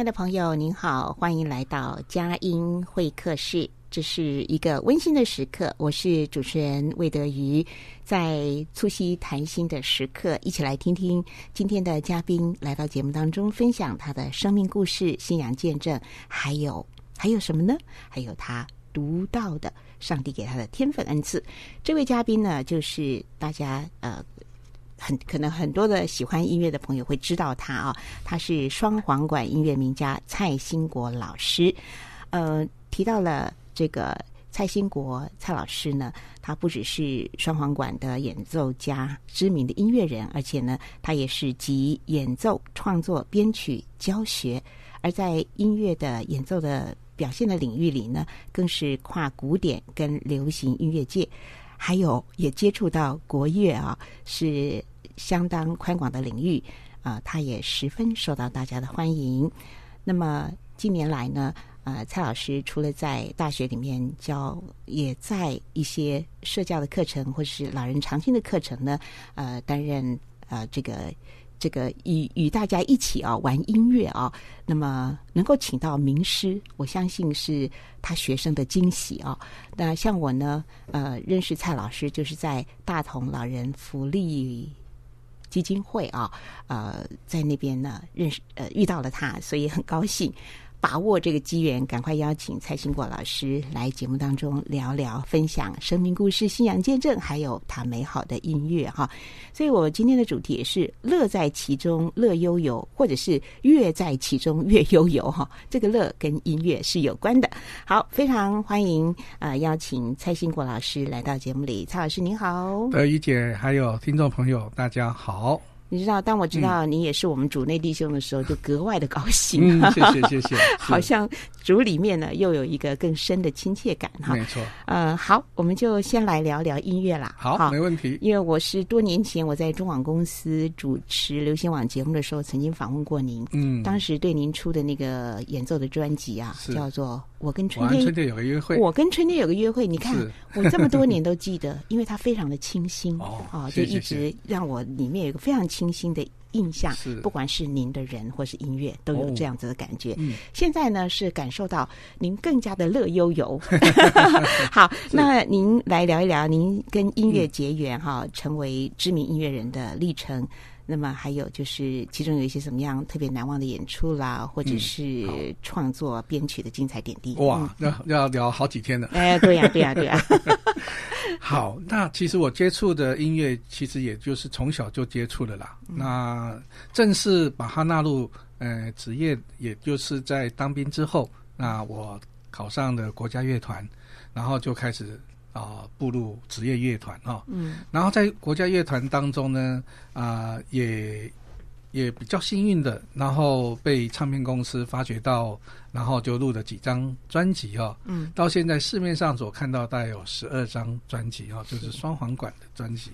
亲爱的朋友，您好，欢迎来到佳音会客室。这是一个温馨的时刻，我是主持人魏德瑜，在促膝谈心的时刻，一起来听听今天的嘉宾来到节目当中，分享他的生命故事、信仰见证，还有还有什么呢？还有他独到的上帝给他的天分恩赐。这位嘉宾呢，就是大家呃。很可能很多的喜欢音乐的朋友会知道他啊，他是双簧管音乐名家蔡兴国老师。呃，提到了这个蔡兴国蔡老师呢，他不只是双簧管的演奏家、知名的音乐人，而且呢，他也是集演奏、创作、编曲、教学，而在音乐的演奏的表现的领域里呢，更是跨古典跟流行音乐界，还有也接触到国乐啊，是。相当宽广的领域，啊、他也十分受到大家的欢迎。那么近年来呢，呃，蔡老师除了在大学里面教，也在一些社教的课程或是老人常青的课程呢，呃，担任呃这个这个与与大家一起啊玩音乐啊。那么能够请到名师，我相信是他学生的惊喜啊。那像我呢，呃，认识蔡老师就是在大同老人福利。基金会啊，呃，在那边呢认识呃遇到了他，所以很高兴，把握这个机缘，赶快邀请蔡兴国老师来节目当中聊聊，分享生命故事、信仰见证，还有他美好的音乐哈。所以我今天的主题也是乐在其中乐悠悠，或者是乐在其中乐悠悠哈。这个乐跟音乐是有关的。好，非常欢迎呃邀请蔡兴国老师来到节目里，蔡老师您好，德瑜姐还有听众朋友大家好。你知道，当我知道你也是我们主内弟兄的时候，嗯、就格外的高兴。嗯，谢谢谢谢。好像主里面呢，又有一个更深的亲切感哈。没错。呃，好，我们就先来聊聊音乐啦。好，好没问题。因为我是多年前我在中广公司主持流行网节目的时候，曾经访问过您。嗯。当时对您出的那个演奏的专辑啊，叫做。我跟春天，春天有个约会。我跟春天有个约会，你看我这么多年都记得，因为它非常的清新 哦，哦，就一直让我里面有一个非常清新的印象。是，不管是您的人或是音乐，都有这样子的感觉。嗯，现在呢是感受到您更加的乐悠悠。好，那您来聊一聊您跟音乐结缘哈，成为知名音乐人的历程。那么还有就是，其中有一些什么样特别难忘的演出啦，或者是创作编曲的精彩点滴。哇，要要聊好几天了。哎，对呀，对呀，对呀。好，那其实我接触的音乐，其实也就是从小就接触的啦。嗯、那正式把它纳入呃职业，也就是在当兵之后，那我考上了国家乐团，然后就开始。啊，步入职业乐团哈，嗯，然后在国家乐团当中呢，啊、呃，也也比较幸运的，然后被唱片公司发掘到，然后就录了几张专辑啊，嗯，到现在市面上所看到大概有十二张专辑啊，就是双簧管的专辑，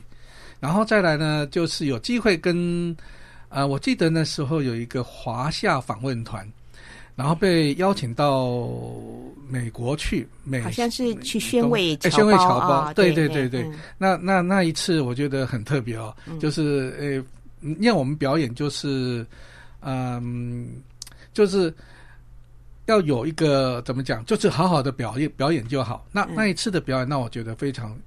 然后再来呢，就是有机会跟，啊、呃，我记得那时候有一个华夏访问团。然后被邀请到美国去，美好像是去宣慰侨胞，宣慰侨胞，对对对对。嗯、那那那一次我觉得很特别哦，嗯、就是呃，因为我们表演就是，嗯，就是要有一个怎么讲，就是好好的表演表演就好。那那一次的表演，让我觉得非常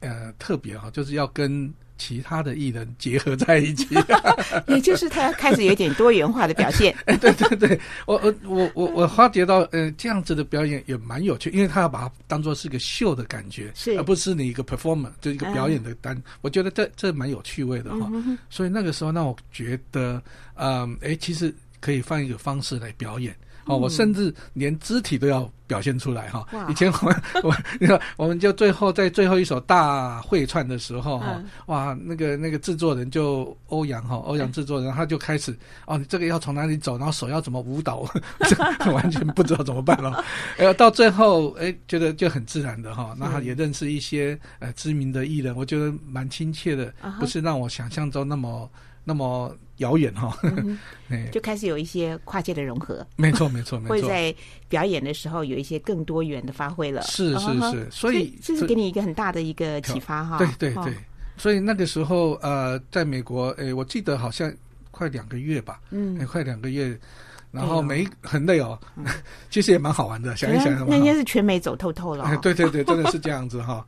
呃特别哈，就是要跟。其他的艺人结合在一起，也就是他开始有点多元化的表现。哎，对对对，我我我我我发觉到，呃，这样子的表演也蛮有趣，因为他要把它当做是个秀的感觉，是而不是你一个 performer，就一个表演的单。嗯、我觉得这这蛮有趣味的哈。所以那个时候让我觉得，嗯，哎，其实可以换一个方式来表演。哦，我甚至连肢体都要表现出来哈。以前我们我你看，我们就最后在最后一首大会串的时候哈，哇，那个那个制作人就欧阳哈，欧阳制作人他就开始哦，你这个要从哪里走，然后手要怎么舞蹈，完全不知道怎么办了。呃，到最后哎，觉得就很自然的哈，那他也认识一些呃知名的艺人，我觉得蛮亲切的，不是让我想象中那么。那么遥远哈，就开始有一些跨界的融合。没错，没错，没错。会在表演的时候有一些更多元的发挥了。是是是，所以这是给你一个很大的一个启发哈。对对对，所以那个时候呃，在美国，诶，我记得好像快两个月吧，嗯，快两个月，然后没很累哦，其实也蛮好玩的，想一想，那应该是全美走透透了。对对对，真的是这样子哈。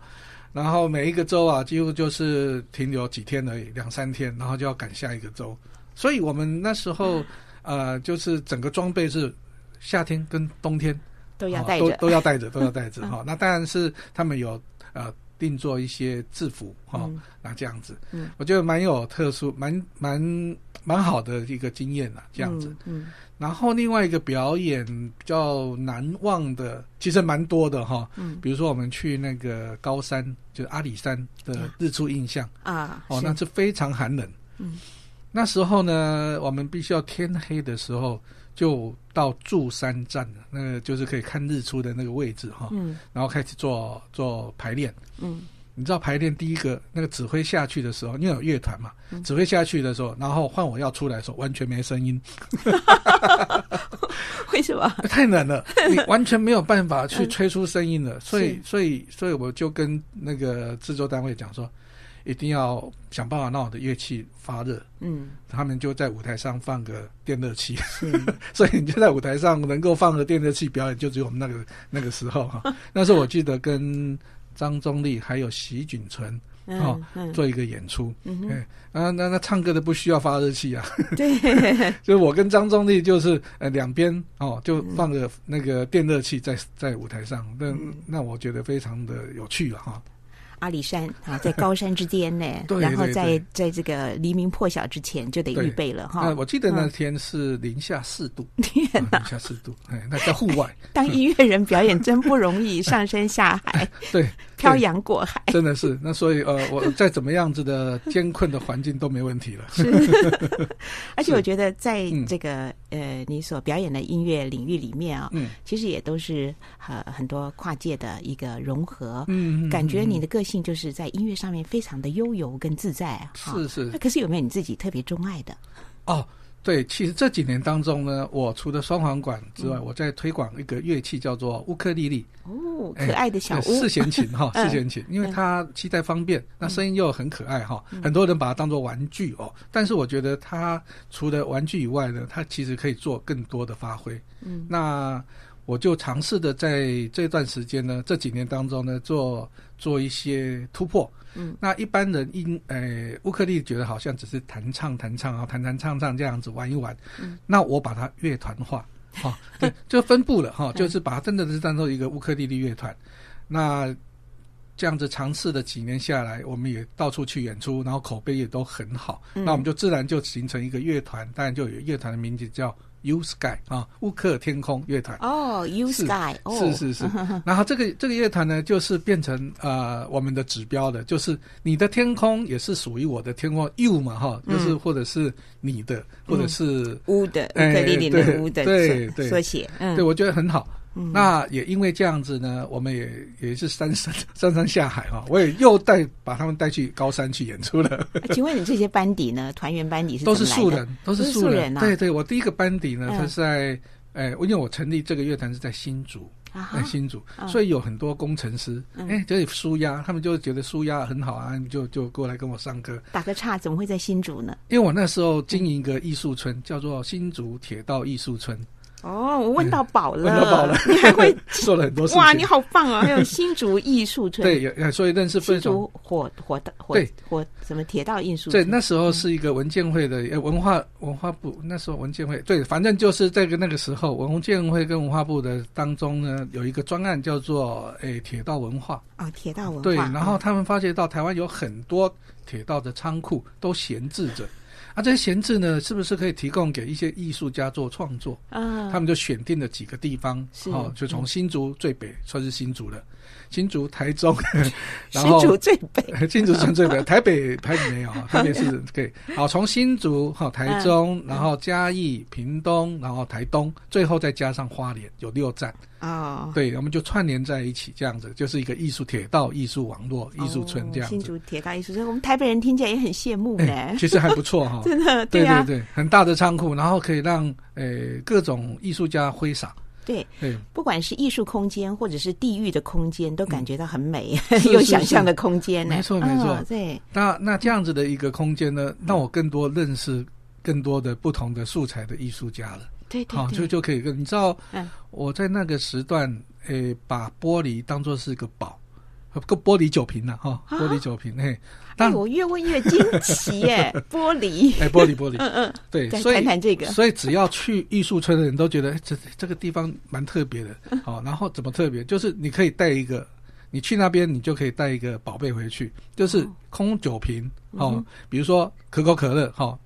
然后每一个州啊，几乎就是停留几天而已，两三天，然后就要赶下一个州。所以我们那时候，呃，就是整个装备是夏天跟冬天都要带着，都 都要带着，都要带着哈。那当然是他们有呃定做一些制服哈，那这样子，嗯，我觉得蛮有特殊，蛮蛮蛮好的一个经验了，这样子，嗯。然后另外一个表演比较难忘的，其实蛮多的哈。嗯，比如说我们去那个高山，就是阿里山的日出印象啊，哦，那是非常寒冷。嗯，那时候呢，我们必须要天黑的时候就到柱山站，那个就是可以看日出的那个位置哈。嗯，然后开始做做排练。嗯。你知道排练第一个那个指挥下去的时候，因为有乐团嘛，嗯、指挥下去的时候，然后换我要出来的时候，完全没声音。为什么？太冷了，你 完全没有办法去吹出声音了。嗯、所以，所以，所以我就跟那个制作单位讲说，一定要想办法让我的乐器发热。嗯，他们就在舞台上放个电热器。嗯、所以你就在舞台上能够放个电热器表演，就只有我们那个那个时候哈。那时候我记得跟。张宗立还有席锦存，哦，做一个演出，哎，啊，那那唱歌的不需要发热器啊，对，就是我跟张宗立就是呃两边哦，就放个那个电热器在在舞台上，那那我觉得非常的有趣了哈。阿里山 啊，在高山之间呢，然后在在这个黎明破晓之前就得预备了哈。我记得那天是零下四度，天哪，零下四度，哎，那在户外。当音乐人表演真不容易，上山下海，对，漂洋过海，真的是。那所以呃，我再怎么样子的艰困的环境都没问题了。是，而且我觉得在这个呃你所表演的音乐领域里面啊，嗯，其实也都是呃很多跨界的一个融合，嗯，感觉你的个性。就是在音乐上面非常的悠游跟自在啊，是是。那可是有没有你自己特别钟爱的？哦，对，其实这几年当中呢，我除了双簧管之外，嗯、我在推广一个乐器叫做乌克丽丽。哦，可爱的小乌。四弦琴哈，四弦琴，因为它携带方便，那声音又很可爱哈，嗯、很多人把它当做玩具哦。但是我觉得它除了玩具以外呢，它其实可以做更多的发挥。嗯，那。我就尝试的在这段时间呢，这几年当中呢，做做一些突破。嗯，那一般人因诶乌克丽觉得好像只是弹唱弹唱啊，弹弹唱唱这样子玩一玩。嗯，那我把它乐团化，哈、哦，对，就分布了哈，就是把它真的是当做一个乌克丽丽乐团。那这样子尝试了几年下来，我们也到处去演出，然后口碑也都很好。嗯、那我们就自然就形成一个乐团，当然就有乐团的名字叫。U Sky 啊，乌克天空乐团哦，U Sky 是是是，然后这个这个乐团呢，就是变成呃我们的指标的，就是你的天空也是属于我的天空，U 嘛哈，就是或者是你的，或者是乌的乌克丽丽的乌的对对缩写，对我觉得很好。那也因为这样子呢，我们也也是上山 上山下海哈，我也又带把他们带去高山去演出了。请问你这些班底呢？团员班底是都是素人，都是素人啊。对对，我第一个班底呢，他是在诶，因为我成立这个乐团是在新竹，在新竹，所以有很多工程师，哎，这里舒压，他们就觉得舒压很好啊，就就过来跟我上课。打个岔，怎么会在新竹呢？因为我那时候经营一个艺术村，叫做新竹铁道艺术村。哦，我问到宝了，问到宝了，你还会 做了很多事情。哇，你好棒啊！还有新竹艺术村，对，所以认识分新竹火火的火对火什么铁道艺术。对，那时候是一个文建会的文化文化部，那时候文建会对，反正就是这个那个时候文建会跟文化部的当中呢，有一个专案叫做诶铁道文化哦，铁道文化。对，然后他们发觉到台湾有很多铁道的仓库都闲置着。啊，这些闲置呢，是不是可以提供给一些艺术家做创作？啊，他们就选定了几个地方，哦，就从新竹最北，算是新竹了。新竹、台中，然后新竹最北，新竹算最北，台北台北没有，台北是对。好，从新竹、哈台中，然后嘉义、屏东，然后台东，最后再加上花莲，有六站。哦，对，我们就串联在一起，这样子就是一个艺术铁道艺术网络艺术村这样子。新竹铁道艺术村，我们台北人听起来也很羡慕呢。其实还不错哈，真的，对对对，很大的仓库，然后可以让呃各种艺术家挥洒。对，不管是艺术空间或者是地域的空间，都感觉到很美，有想象的空间呢。没错，没错。对，那那这样子的一个空间呢，让我更多认识更多的不同的素材的艺术家了。对对，好，就就可以跟你知道，我在那个时段，诶，把玻璃当做是一个宝。个玻璃酒瓶呢？哈，玻璃酒瓶，嘿。但我越问越惊奇耶，玻璃。哎，玻璃，玻璃。嗯嗯，对。所以谈谈这个。所以只要去艺术村的人都觉得，这这个地方蛮特别的。好，然后怎么特别？就是你可以带一个，你去那边你就可以带一个宝贝回去，就是空酒瓶。哦，比如说可口可乐，哈，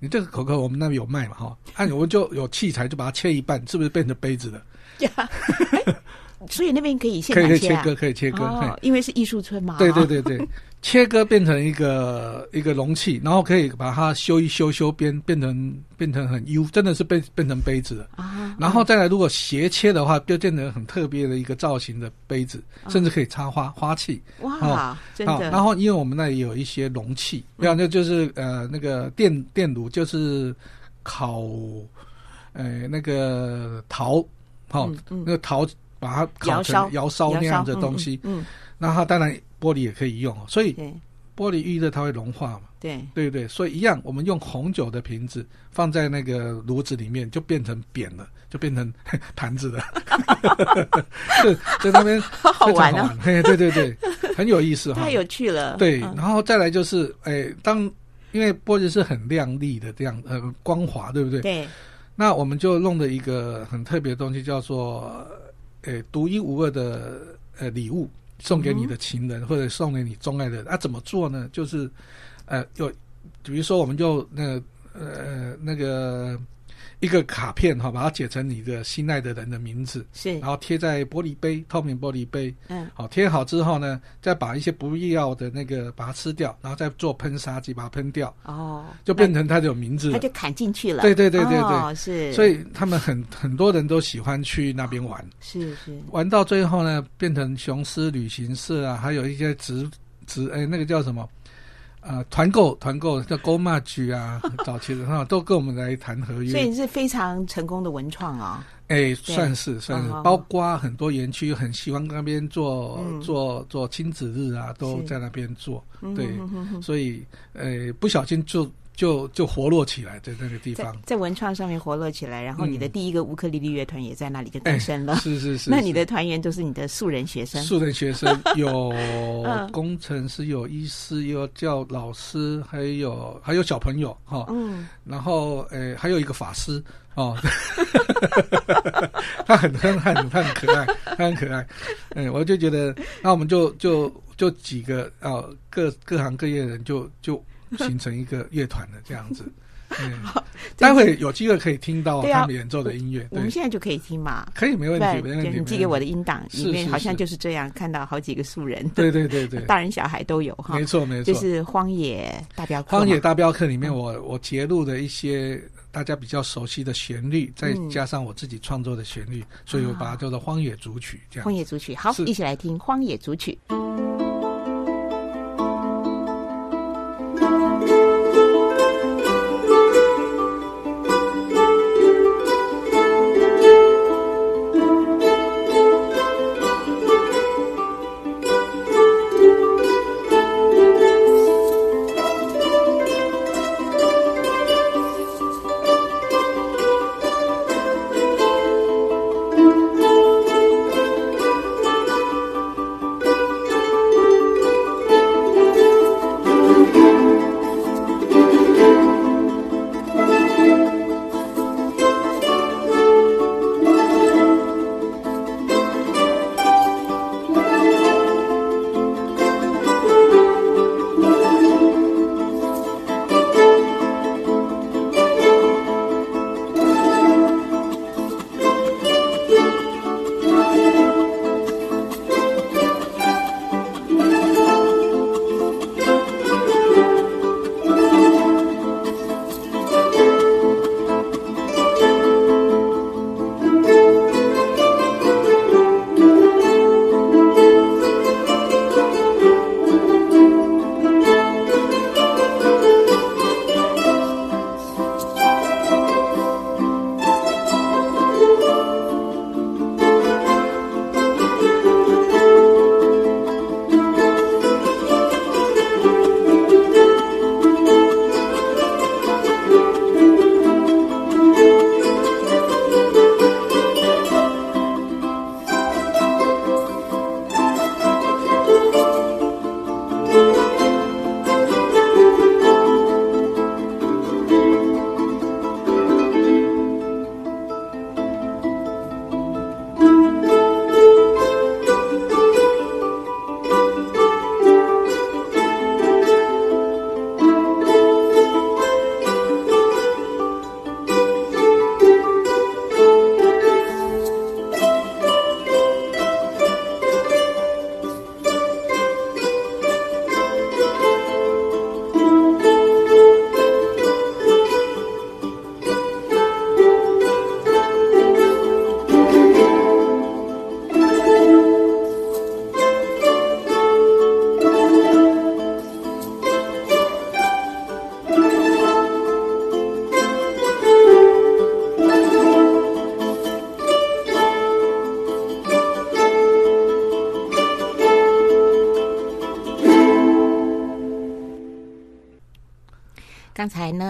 你这个可口我们那边有卖嘛？哈，那我们就有器材，就把它切一半，是不是变成杯子了？所以那边可以现可以可以切割，可以切割，哦，因为是艺术村嘛。对对对对，切割变成一个一个容器，然后可以把它修一修修边，变成变成很 U，真的是变变成杯子了啊。然后再来，如果斜切的话，就变成很特别的一个造型的杯子，甚至可以插花花器。哇，真的。然后因为我们那里有一些容器，比方那就是呃那个电电炉，就是烤呃那个陶，好那个陶。把它烤成窑烧那样的东西，嗯，那它当然玻璃也可以用，所以玻璃遇热它会融化嘛，对。对对，所以一样，我们用红酒的瓶子放在那个炉子里面，就变成扁了，就变成 盘子了，对，在那边 好好玩啊，嘿，对对对，很有意思哈，太有趣了，对，然后再来就是，哎，当因为玻璃是很亮丽的这样，呃，光滑，对不对？对，那我们就弄了一个很特别的东西，叫做。诶，独一无二的呃礼物送给你的情人，或者送给你钟爱的人啊？怎么做呢？就是，呃，有，比如说，我们就那个呃那个。一个卡片哈，把它写成你的心爱的人的名字，是，然后贴在玻璃杯，透明玻璃杯，嗯，好，贴好之后呢，再把一些不必要的那个把它吃掉，然后再做喷砂机把它喷掉，哦，就变成它有名字，它就砍进去了，对对对对对，哦、是，所以他们很很多人都喜欢去那边玩，是是，玩到最后呢，变成雄狮旅行社啊，还有一些直直哎那个叫什么？呃，团购团购叫 Go March 啊，早期的哈都跟我们来谈合约，所以是非常成功的文创啊。哎，算是算是，包括很多园区很喜欢那边做做做亲子日啊，都在那边做。对，所以呃，不小心就。就就活络起来，在那个地方，在，在文创上面活络起来，然后你的第一个乌克丽丽乐团也在那里就诞生了。是是 是，那你的团员都是你的素人学生？素人学生 有工程师，有医师，有教老师，还有还有小朋友哈。嗯，然后诶、欸，还有一个法师哦，他很很很他很可爱，他很可爱。嗯，我就觉得，那我们就就就几个啊，各各行各业的人就就。形成一个乐团的这样子，嗯，待会有机会可以听到他们演奏的音乐。我们现在就可以听嘛？可以，没问题，没问题。你寄给我的音档里面好像就是这样，看到好几个素人，对对对对，大人小孩都有哈。没错没错，就是《荒野大镖客》。《荒野大镖客》里面，我我截录的一些大家比较熟悉的旋律，再加上我自己创作的旋律，所以我把它叫做《荒野组曲》。这样，《荒野组曲》好，一起来听《荒野组曲》。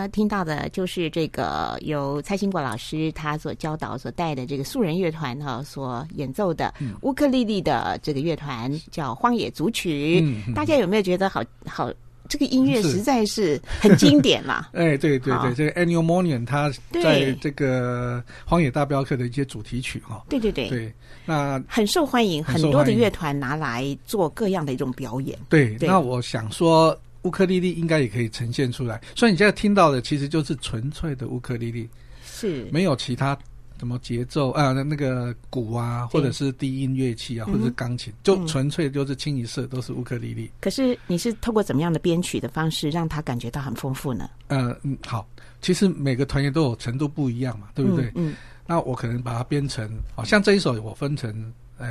呢，听到的就是这个由蔡兴国老师他所教导、所带的这个素人乐团哈所演奏的乌克丽丽的这个乐团叫《荒野组曲》。嗯，大家有没有觉得好好？这个音乐实在是很经典啦！哎，对对对，这个 Annual Morricone 他在这个《荒野大镖客》的一些主题曲哈，对对对对，那很受欢迎，很多的乐团拿来做各样的一种表演。对，那我想说。乌克丽丽应该也可以呈现出来，所以你现在听到的其实就是纯粹的乌克丽丽，是没有其他什么节奏啊，那个鼓啊，或者是低音乐器啊，或者是钢琴，就纯粹就是清一色都是乌克丽丽。可是你是透过怎么样的编曲的方式，让他感觉到很丰富呢？呃嗯，好，其实每个团员都有程度不一样嘛，对不对？嗯，那我可能把它编成，好像这一首我分成呃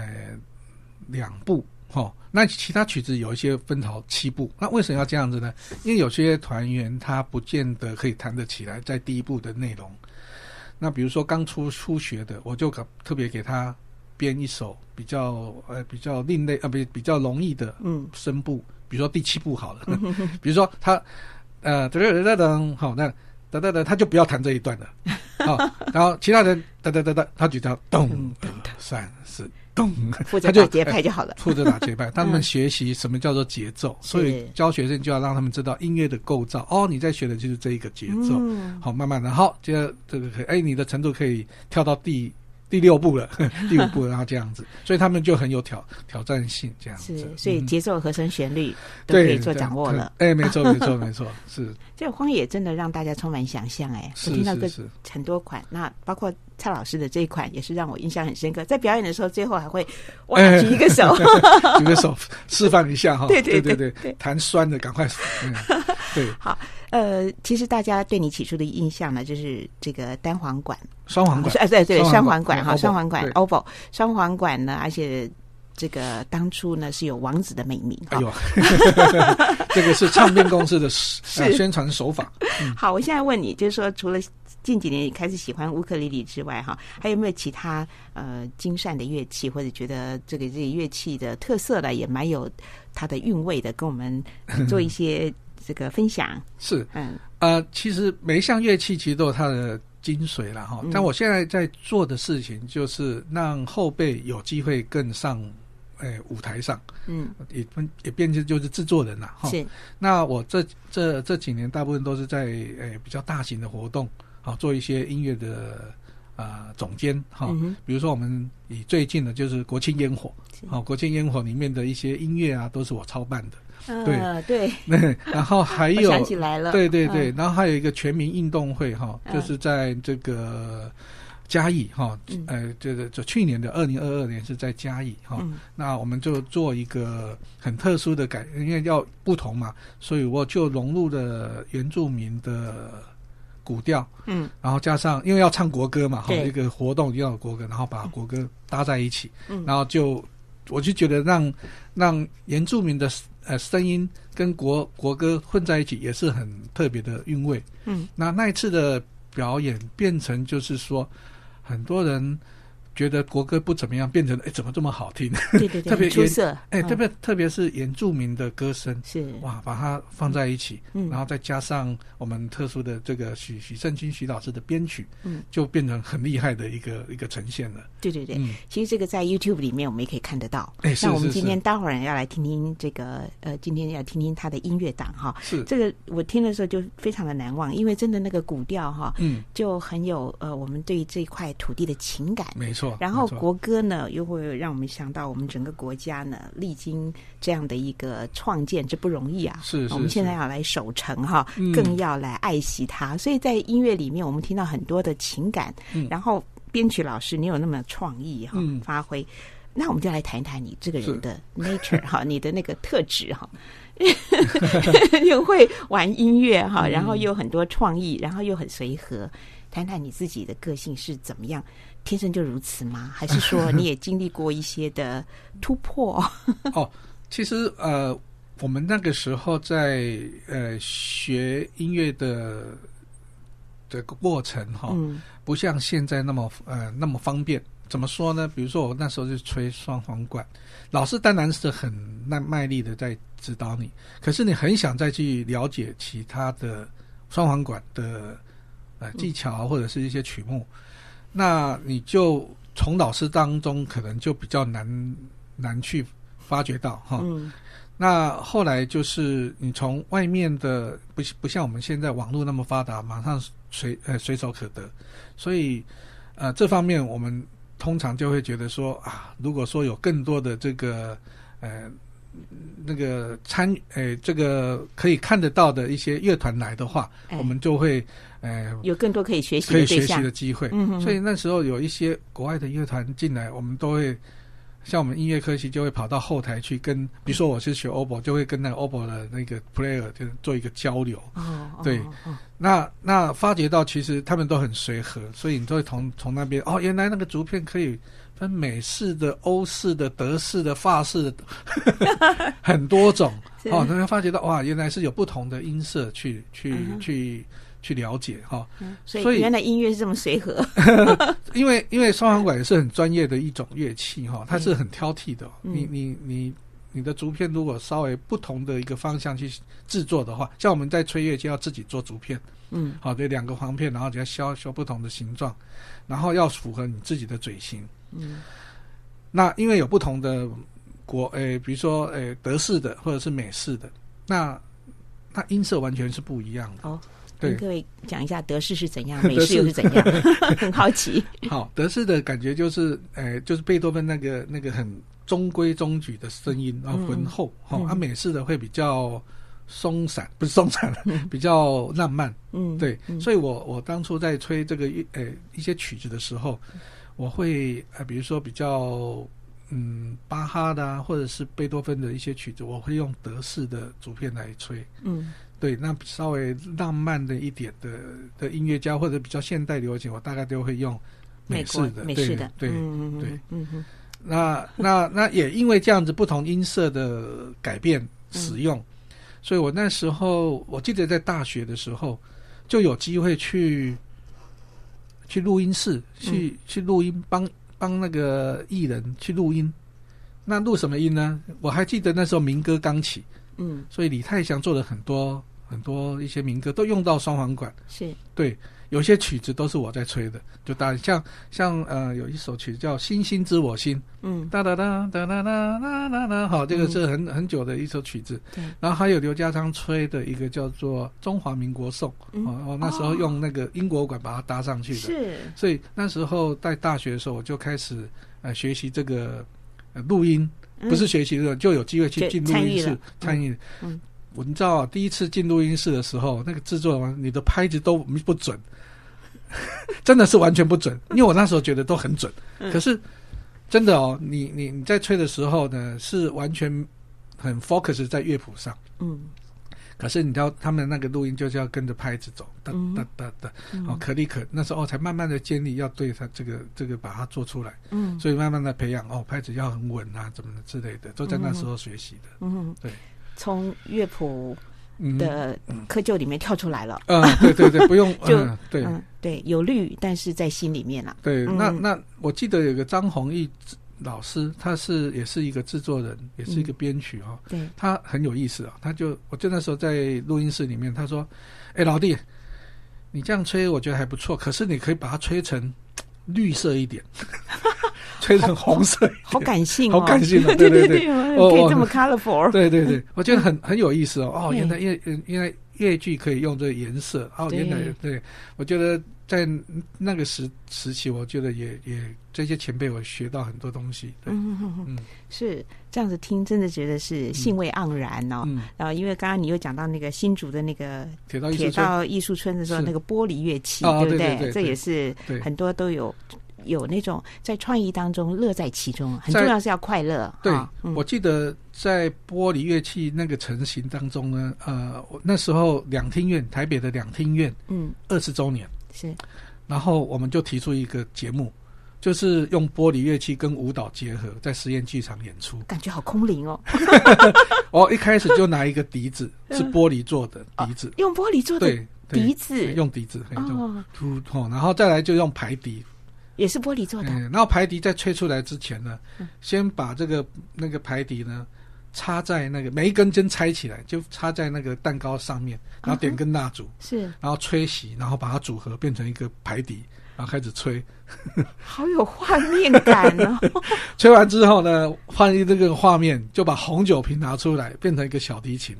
两部。哦，那其他曲子有一些分好七步，那为什么要这样子呢？因为有些团员他不见得可以弹得起来，在第一步的内容。那比如说刚出初学的，我就特别给他编一首比较呃比较另类呃比比较容易的嗯声部，比如说第七部好了，比如说他呃噔噔噔噔，好那噔噔噔，他就不要弹这一段了，好，然后其他人噔噔噔噔，他就叫咚三四。咚，负责打节拍就好了。负责打节拍，他们学习什么叫做节奏，所以教学生就要让他们知道音乐的构造。哦，你在学的就是这一个节奏。好，慢慢的，好，接着这个可以，哎，你的程度可以跳到第。第六步了，第五步，然后这样子，所以他们就很有挑挑战性，这样子。是，所以节奏、和声、旋律都可以做掌握了。哎，没错，没错，没错，是。这个荒野真的让大家充满想象，哎，我听到个很多款，那包括蔡老师的这一款也是让我印象很深刻。在表演的时候，最后还会 哇举一个手，举个手示范一下哈。对对对对，弹酸的赶快。对，好。呃，其实大家对你起初的印象呢，就是这个单簧管、双簧管，哎，对对，双簧管哈，双簧管，oboe，双簧管呢，而且这个当初呢是有王子的美名。哎呦，这个是唱片公司的宣传手法。好，我现在问你，就是说，除了近几年也开始喜欢乌克丽丽之外，哈，还有没有其他呃精善的乐器，或者觉得这个这个乐器的特色呢，也蛮有它的韵味的，跟我们做一些。这个分享是，嗯，呃，其实每一项乐器其实都有它的精髓了哈。但我现在在做的事情就是让后辈有机会更上，诶，舞台上，嗯，也分也变成就是制作人了哈。是，那我这这这几年大部分都是在诶比较大型的活动，好做一些音乐的啊、呃、总监哈。比如说我们以最近的就是国庆烟火，好，国庆烟火里面的一些音乐啊，都是我操办的。对。对，对，然后还有想起来了，对对对，然后还有一个全民运动会哈，就是在这个嘉义哈，呃，这个就去年的二零二二年是在嘉义哈，那我们就做一个很特殊的改，因为要不同嘛，所以我就融入了原住民的古调，嗯，然后加上因为要唱国歌嘛，哈，一个活动要有国歌，然后把国歌搭在一起，嗯，然后就我就觉得让让原住民的。呃，声音跟国国歌混在一起，也是很特别的韵味。嗯，那那一次的表演变成就是说，很多人。觉得国歌不怎么样，变成哎，怎么这么好听？对对对，特别出色。哎，特别特别是原住民的歌声，是哇，把它放在一起，嗯，然后再加上我们特殊的这个许许胜清许老师的编曲，嗯，就变成很厉害的一个一个呈现了。对对对，其实这个在 YouTube 里面我们也可以看得到。哎，那我们今天待会儿要来听听这个呃，今天要听听他的音乐档哈。是这个我听的时候就非常的难忘，因为真的那个古调哈，嗯，就很有呃，我们对于这块土地的情感。没错。然后国歌呢，又会让我们想到我们整个国家呢，历经这样的一个创建，这不容易啊！是，是，是，我们现在要来守城哈，更要来爱惜它。嗯、所以在音乐里面，我们听到很多的情感。嗯、然后编曲老师，你有那么创意哈，嗯、发挥。那我们就来谈一谈你这个人的 nature 哈，你的那个特质哈，又会玩音乐哈，然后又很多创意，然后又很随和。谈谈你自己的个性是怎么样？天生就如此吗？还是说你也经历过一些的突破？哦，其实呃，我们那个时候在呃学音乐的这个过程哈，嗯、不像现在那么呃那么方便。怎么说呢？比如说我那时候就吹双簧管，老师当然是很耐卖力的在指导你，可是你很想再去了解其他的双簧管的呃技巧或者是一些曲目，嗯、那你就从老师当中可能就比较难难去发掘到哈。嗯那后来就是你从外面的不不像我们现在网络那么发达，马上随呃随手可得，所以呃这方面我们通常就会觉得说啊，如果说有更多的这个呃那个参呃这个可以看得到的一些乐团来的话，哎、我们就会呃有更多可以学习可以学习的机会。所以那时候有一些国外的乐团进来，我们都会。像我们音乐科系就会跑到后台去跟，比如说我是学 oboe，就会跟那个 oboe 的那个 player 就做一个交流。哦，对，那那发觉到其实他们都很随和，所以你都会从从那边哦，原来那个竹片可以分美式的、欧式的、德式的、法式的，很多种哦，他们发觉到哇，原来是有不同的音色去去、嗯、去。去了解哈，所以原来音乐是这么随和。因为因为双簧管也是很专业的一种乐器哈，它是很挑剔的。嗯、你你你你的竹片如果稍微不同的一个方向去制作的话，像我们在吹乐就要自己做竹片，嗯，好，对，两个簧片，然后就要削削不同的形状，然后要符合你自己的嘴型。嗯，那因为有不同的国诶，比如说诶德式的或者是美式的，那那音色完全是不一样的。哦。跟各位讲一下德式是怎样，美式又是怎样，很好奇。好，德式的感觉就是，呃，就是贝多芬那个那个很中规中矩的声音，然后浑厚。哈、嗯，啊，美式的会比较松散，不是松散，嗯、比较浪漫。嗯，对。嗯、所以我我当初在吹这个呃一些曲子的时候，我会呃比如说比较嗯巴哈的啊，或者是贝多芬的一些曲子，我会用德式的竹片来吹。嗯。对，那稍微浪漫的一点的的音乐家或者比较现代流行，我大概都会用美式的，美式的，对对对。嗯哼，那那那也因为这样子不同音色的改变使用，嗯、所以我那时候我记得在大学的时候就有机会去去录音室去、嗯、去录音，帮帮那个艺人去录音。那录什么音呢？我还记得那时候民歌刚起，嗯，所以李泰祥做了很多。很多一些民歌都用到双簧管，是。对，有些曲子都是我在吹的，就大像像呃有一首曲子叫《星星知我心》，嗯，哒哒哒哒哒哒哒哒哒，好，这个是很很久的一首曲子。对，然后还有刘家昌吹的一个叫做《中华民国颂》，哦，那时候用那个英国管把它搭上去的，是，所以那时候在大学的时候我就开始呃学习这个呃录音，不是学习的，就有机会去进录音室参与，嗯。我你知道啊，第一次进录音室的时候，那个制作人，你的拍子都不准，真的是完全不准。因为我那时候觉得都很准，可是真的哦，你你你在吹的时候呢，是完全很 focus 在乐谱上。嗯。可是你知道，他们那个录音就是要跟着拍子走，哒哒哒哒，哦，可立可那时候才慢慢的建立，要对他这个这个把它做出来。嗯。所以慢慢的培养哦，拍子要很稳啊，怎么的之类的，都在那时候学习的。嗯，对。从乐谱的窠臼里面跳出来了。嗯，对对对，不用 就、嗯、对、嗯、对，有律，但是在心里面了。对，嗯、那那我记得有个张弘毅老师，他是也是一个制作人，也是一个编曲哦。对、嗯，他很有意思啊、哦。他就我就那时候在录音室里面，他说：“哎，老弟，你这样吹我觉得还不错，可是你可以把它吹成绿色一点。”吹成红色好，好感性哦，好感性哦，对对对，可以这么 colorful，对对对，我觉得很很有意思哦。哦，原来乐原来越剧可以用这个颜色，哦，原来对，我觉得在那个时时期，我觉得也也这些前辈我学到很多东西。嗯嗯嗯，是这样子听，真的觉得是兴味盎然哦。然后因为刚刚你又讲到那个新竹的那个铁道铁道艺术村的时候，那个玻璃乐器，对不对？这也是很多都有。有那种在创意当中乐在其中，很重要是要快乐。对，哦嗯、我记得在玻璃乐器那个成型当中呢，呃，那时候两厅院台北的两厅院，嗯，二十周年是，然后我们就提出一个节目，就是用玻璃乐器跟舞蹈结合，在实验剧场演出，感觉好空灵哦。哦，一开始就拿一个笛子，是玻璃做的笛子，哦、用玻璃做的笛子，用笛子，哦，突然后再来就用排笛。也是玻璃做的。嗯，然后排笛在吹出来之前呢，嗯、先把这个那个排笛呢，插在那个每一根针拆起来，就插在那个蛋糕上面，然后点根蜡烛，是，然后吹熄，然后把它组合变成一个排笛，然后开始吹，好有画面感哦。吹完之后呢，换一这个画面，就把红酒瓶拿出来，变成一个小提琴。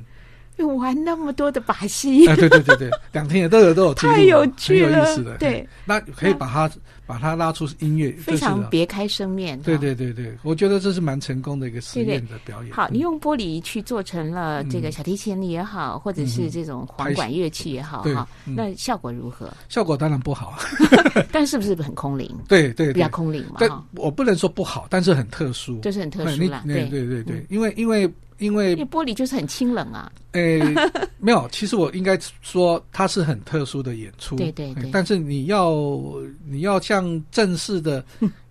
玩那么多的把戏，哎，对对对对，两天也都有都有太有趣了，很有意思的。对，那可以把它把它拉出音乐，非常别开生面。对对对对，我觉得这是蛮成功的一个实验的表演。好，你用玻璃去做成了这个小提琴也好，或者是这种簧管乐器也好，哈，那效果如何？效果当然不好，但是不是很空灵？对对，比较空灵嘛。但我不能说不好，但是很特殊，就是很特殊啦。对对对对，因为因为。因为玻璃就是很清冷啊。诶，没有，其实我应该说它是很特殊的演出。对对对。但是你要你要像正式的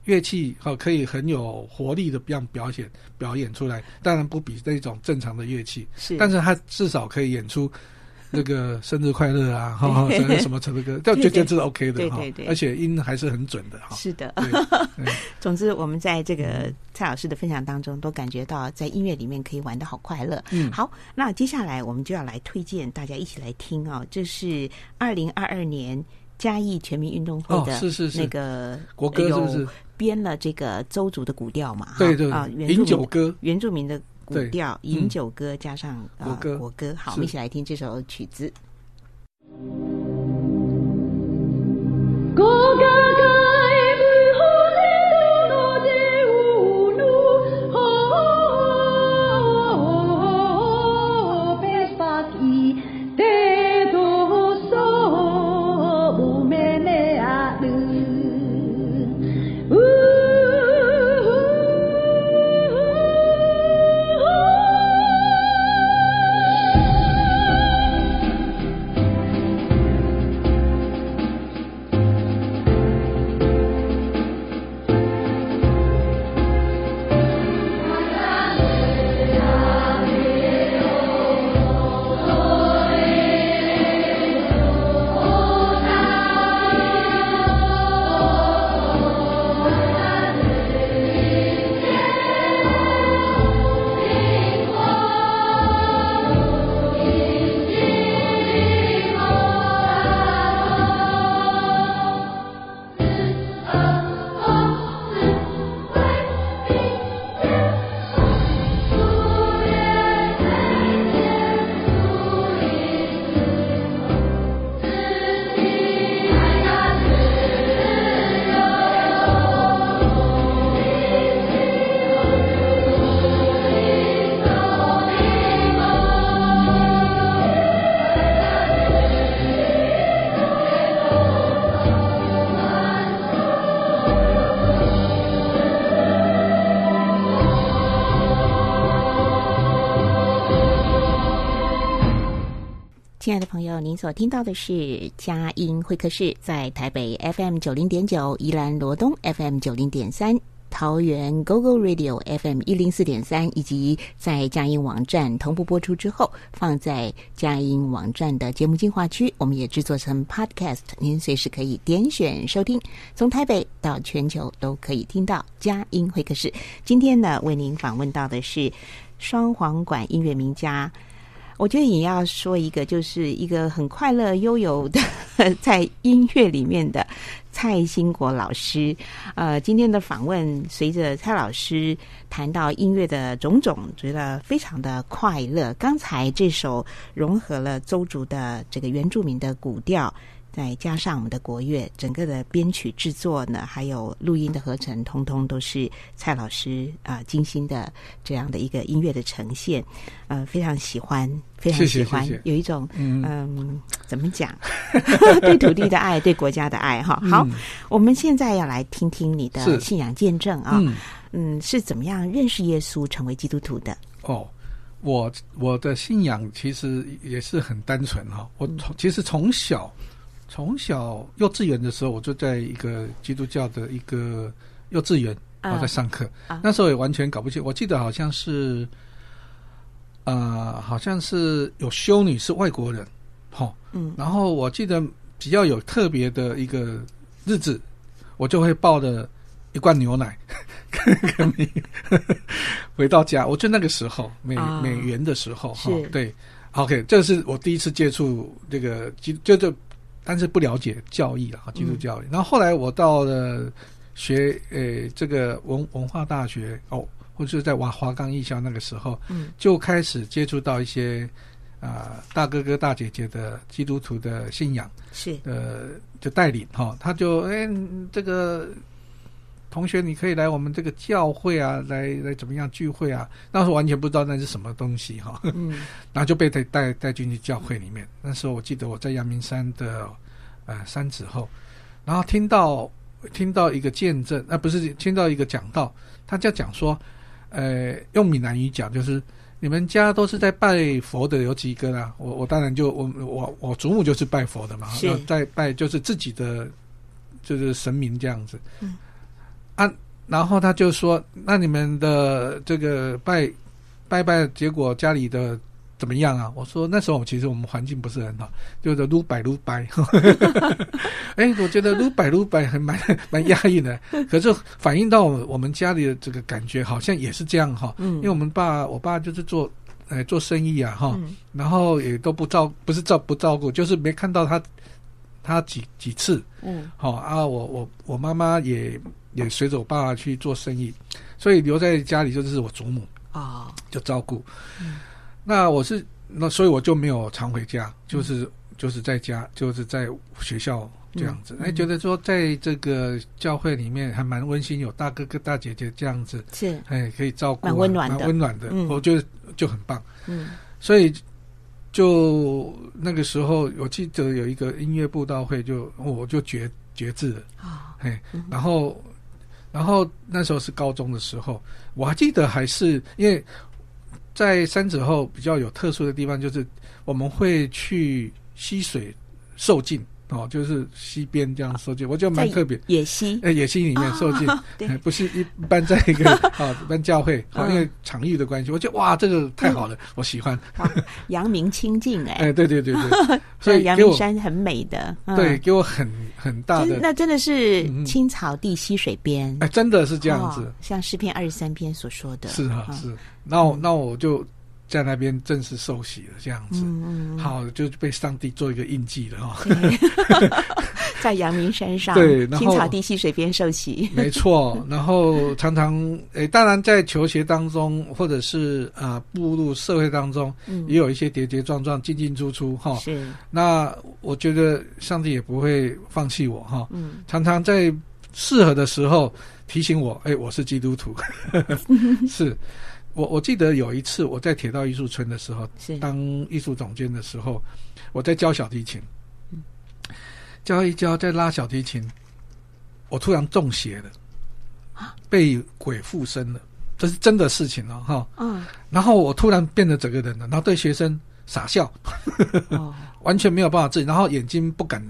乐器，哈，可以很有活力的这样表现表演出来，当然不比那种正常的乐器。是。但是它至少可以演出。那个生日快乐啊，哈哈，什么什么什么歌，就觉得这是 OK 的哈，对对对，而且音还是很准的哈。是的，总之我们在这个蔡老师的分享当中，都感觉到在音乐里面可以玩的好快乐。嗯，好，那接下来我们就要来推荐大家一起来听啊，这是二零二二年嘉义全民运动会的，是是是那个国歌是不是编了这个周族的古调嘛？对对啊，饮酒歌，原住民的。古调饮酒歌加上国歌，国歌，好，我们一起来听这首曲子。亲爱您所听到的是佳音会客室，在台北 FM 九零点九、宜兰罗东 FM 九零点三、桃园 GoGo Radio FM 一零四点三，以及在佳音网站同步播出之后，放在佳音网站的节目精华区，我们也制作成 Podcast，您随时可以点选收听，从台北到全球都可以听到佳音会客室。今天呢，为您访问到的是双簧管音乐名家。我觉得也要说一个，就是一个很快乐悠游的 在音乐里面的蔡兴国老师。呃，今天的访问随着蔡老师谈到音乐的种种，觉得非常的快乐。刚才这首融合了邹族的这个原住民的古调。再加上我们的国乐，整个的编曲制作呢，还有录音的合成，通通都是蔡老师啊、呃、精心的这样的一个音乐的呈现，呃，非常喜欢，非常喜欢，谢谢谢谢。有一种嗯、呃，怎么讲，对土地的爱，对国家的爱哈。好，嗯、我们现在要来听听你的信仰见证啊，嗯，嗯，是怎么样认识耶稣，成为基督徒的？哦，我我的信仰其实也是很单纯哈，我从其实从小。从小幼稚园的时候，我就在一个基督教的一个幼稚园，我在上课。Uh, uh, 那时候也完全搞不清，我记得好像是，呃，好像是有修女是外国人，哈，嗯。然后我记得比较有特别的一个日子，我就会抱着一罐牛奶，跟你，回到家，我就那个时候美、啊、美元的时候哈，对，OK，这是我第一次接触这个基，就就但是不了解教义了哈，基督教义。嗯、然后后来我到了学呃这个文文化大学哦，或者是在华华冈艺校那个时候，嗯，就开始接触到一些。啊、呃，大哥哥大姐姐的基督徒的信仰是呃，就带领哈、哦，他就哎，这个同学你可以来我们这个教会啊，来来怎么样聚会啊？那时候完全不知道那是什么东西哈，嗯，然后就被带带带进去教会里面。那时候我记得我在阳明山的呃山子后，然后听到听到一个见证，呃不是听到一个讲道，他就讲说，呃，用闽南语讲就是。你们家都是在拜佛的有几个啦？我我当然就我我我祖母就是拜佛的嘛，是在拜就是自己的就是神明这样子。嗯，啊，然后他就说：“那你们的这个拜拜拜，结果家里的。”怎么样啊？我说那时候其实我们环境不是很好，就是撸摆撸摆。哎，我觉得撸摆撸摆还蛮蛮压抑的。可是反映到我们家里的这个感觉，好像也是这样哈。嗯。因为我们爸，我爸就是做哎做生意啊哈，嗯、然后也都不照，不是照不照顾，就是没看到他他几几次。嗯。好啊，我我我妈妈也也随着我爸爸去做生意，所以留在家里就是我祖母啊，就照顾。嗯。那我是那，所以我就没有常回家，就是、嗯、就是在家，就是在学校这样子。哎、嗯，觉得说在这个教会里面还蛮温馨，有大哥哥大姐姐这样子，是哎可以照顾、啊，蛮温暖的，蛮温暖的。嗯、我觉得就很棒。嗯，所以就那个时候，我记得有一个音乐布道会就，就我就决决志了啊，哎、嗯，然后然后那时候是高中的时候，我还记得还是因为。在三子后比较有特殊的地方，就是我们会去溪水受浸哦，就是溪边这样受浸，我觉得蛮特别。野溪，哎，野溪里面受浸，对，不是一般在一个啊 一般教会，因为场域的关系，我觉得哇，这个太好了，我喜欢。阳明清净哎，哎，对对对对，所以阳明山很美的，对，给我很很大的，那真的是青草地溪水边，哎，真的是这样子，像诗篇二十三篇所说的，是啊是。那我那我就在那边正式受洗了，这样子，嗯、好就被上帝做一个印记了哈。在阳明山上，对，青草地溪水边受洗，没错。然后常常诶、欸，当然在求学当中，或者是啊、呃、步入社会当中，嗯、也有一些跌跌撞撞、进进出出哈。是。那我觉得上帝也不会放弃我哈。嗯。常常在适合的时候提醒我，哎、欸，我是基督徒，是。我我记得有一次我在铁道艺术村的时候，当艺术总监的时候，我在教小提琴，嗯、教一教在拉小提琴，我突然中邪了，啊，被鬼附身了，这是真的事情哦，哈，嗯，然后我突然变得整个人了，然后对学生傻笑，哦、完全没有办法自己，然后眼睛不敢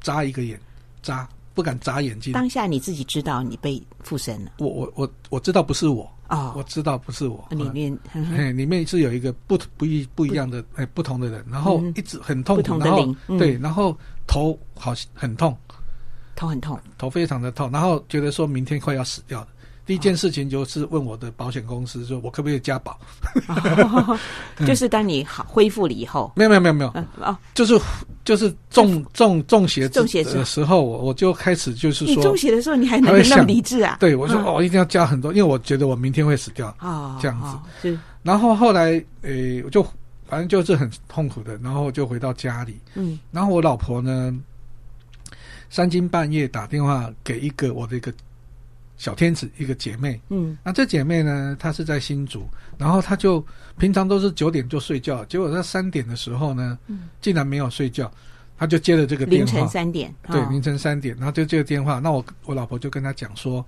眨一个眼，眨不敢眨眼睛。当下你自己知道你被附身了，我我我我知道不是我。哦，我知道不是我。里面，哎，里面是有一个不不一不一样的哎不同的人，然后一直很痛苦，然后对，然后头好很痛，头很痛，头非常的痛，然后觉得说明天快要死掉了。第一件事情就是问我的保险公司，说我可不可以加保？就是当你好恢复了以后，没有没有没有没有哦，就是就是中中中邪中邪的时候，我我就开始就是说，你中邪的时候你还能那么理智啊？对，我说哦，一定要加很多，因为我觉得我明天会死掉啊，这样子。是，然后后来诶，我就反正就是很痛苦的，然后就回到家里，嗯，然后我老婆呢，三更半夜打电话给一个我的一个。小天使一个姐妹，嗯，那这姐妹呢，她是在新竹，然后她就平常都是九点就睡觉，结果在三点的时候呢，嗯，竟然没有睡觉，她就接了这个电话，凌晨三点，对，凌晨三点，然后就接个电话，那我我老婆就跟她讲说，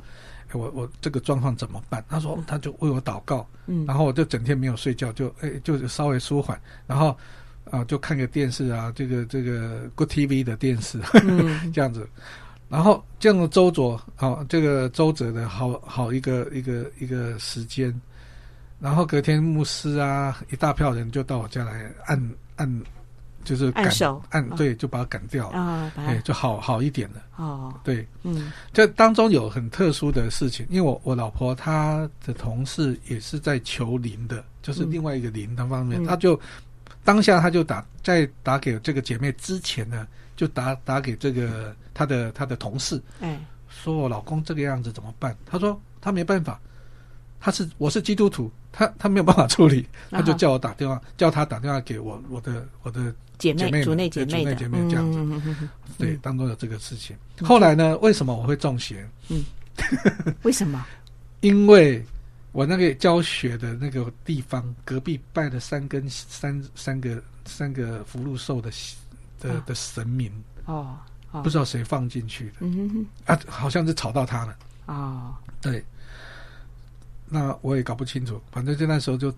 哎，我我这个状况怎么办？她说她就为我祷告，嗯，然后我就整天没有睡觉，就哎就稍微舒缓，然后啊就看个电视啊，这个这个 Good TV 的电视，嗯，这样子。然后这样的周折，好，这个周折的好好一个一个一个时间，然后隔天牧师啊，一大票人就到我家来按按就是赶按手按、哦、对，就把他赶掉了。啊，哎，就好好一点了。哦，对，嗯，这当中有很特殊的事情，因为我我老婆她的同事也是在求灵的，就是另外一个灵的方面，她、嗯、就当下她就打在打给这个姐妹之前呢，就打打给这个他的他的同事，哎，说我老公这个样子怎么办？他说他没办法，他是我是基督徒，他他没有办法处理，他就叫我打电话，叫他打电话给我我的我的。姐妹，姐妹，主内姐妹，姐妹这样子，对，当中有这个事情。嗯、后来呢，为什么我会中邪？嗯，为什么？因为我那个教学的那个地方隔壁拜了三根三三个三个福禄寿的的的神明。哦，哦，不知道谁放进去的，嗯哼哼，啊，好像是吵到他了。哦，对，那我也搞不清楚，反正就那时候就。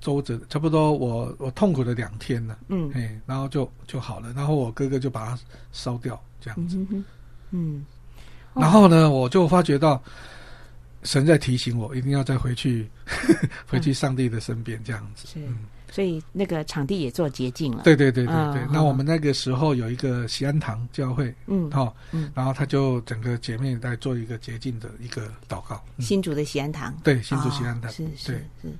周折差不多我，我我痛苦了两天了，嗯，嘿，然后就就好了，然后我哥哥就把它烧掉，这样子，嗯，嗯，然后呢，我就发觉到神在提醒我，一定要再回去，回去上帝的身边，这样子，是，嗯，所以那个场地也做洁净了，对对对对对，嗯，那我们那个时候有一个西安堂教会，嗯，好，哦，嗯，然后他就整个姐妹在做一个洁净的一个祷告，嗯，新竹的西安堂，对，新竹西安堂，哦，是是是。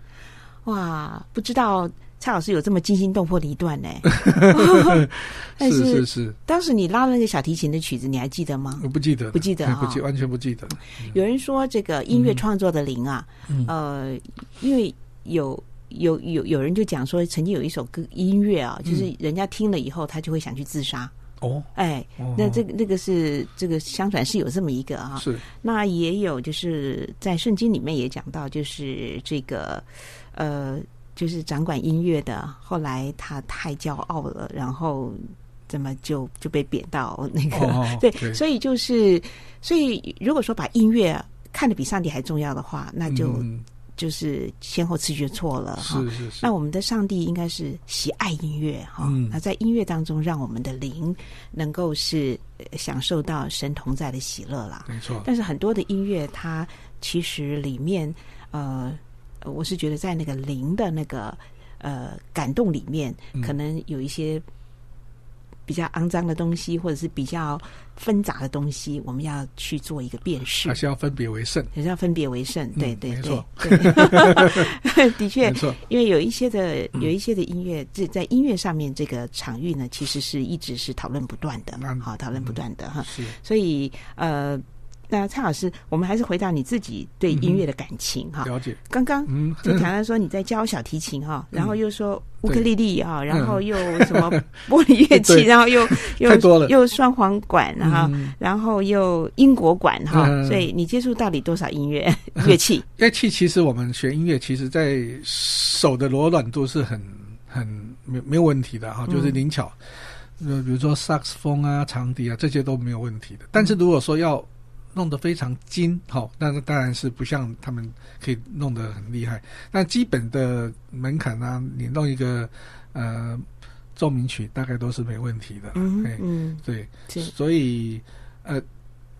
哇，不知道蔡老师有这么惊心动魄的一段呢？是是是。当时你拉了那个小提琴的曲子，你还记得吗？我不记得，不记得啊，不记，完全不记得。有人说这个音乐创作的灵啊，嗯、呃，因为有有有有人就讲说，曾经有一首歌音乐啊，就是人家听了以后，他就会想去自杀。哦，哎，那这个那个是这个相传是有这么一个啊，是。那也有就是在圣经里面也讲到，就是这个。呃，就是掌管音乐的，后来他太骄傲了，然后怎么就就被贬到那个、哦、对，所以就是，所以如果说把音乐看得比上帝还重要的话，那就、嗯、就是先后次序错了哈。是是是。那我们的上帝应该是喜爱音乐哈、嗯，那在音乐当中，让我们的灵能够是享受到神同在的喜乐啦。没错。但是很多的音乐，它其实里面呃。我是觉得在那个灵的那个呃感动里面，可能有一些比较肮脏的东西，或者是比较纷杂的东西，我们要去做一个辨识，还是要分别为胜，还是要分别为胜。对对对，的确，因为有一些的有一些的音乐，这在音乐上面这个场域呢，其实是一直是讨论不断的，好讨论不断的哈。所以呃。那蔡老师，我们还是回到你自己对音乐的感情哈、嗯。了解。刚刚 就谈到说你在教小提琴哈、嗯，然后又说乌克丽丽哈，然后又什么 玻璃乐器，然后又又 又双簧管哈、嗯，然后又英国管哈、嗯，所以你接触到底多少音乐乐器？乐器其实我们学音乐，其实在手的柔软度是很很没没有问题的哈，就是灵巧。呃、嗯，比如说萨克斯风啊、长笛啊这些都没有问题的。但是如果说要弄得非常精，好，那当然是不像他们可以弄得很厉害。那基本的门槛啊，你弄一个呃奏鸣曲，大概都是没问题的。嗯嗯，对，所以呃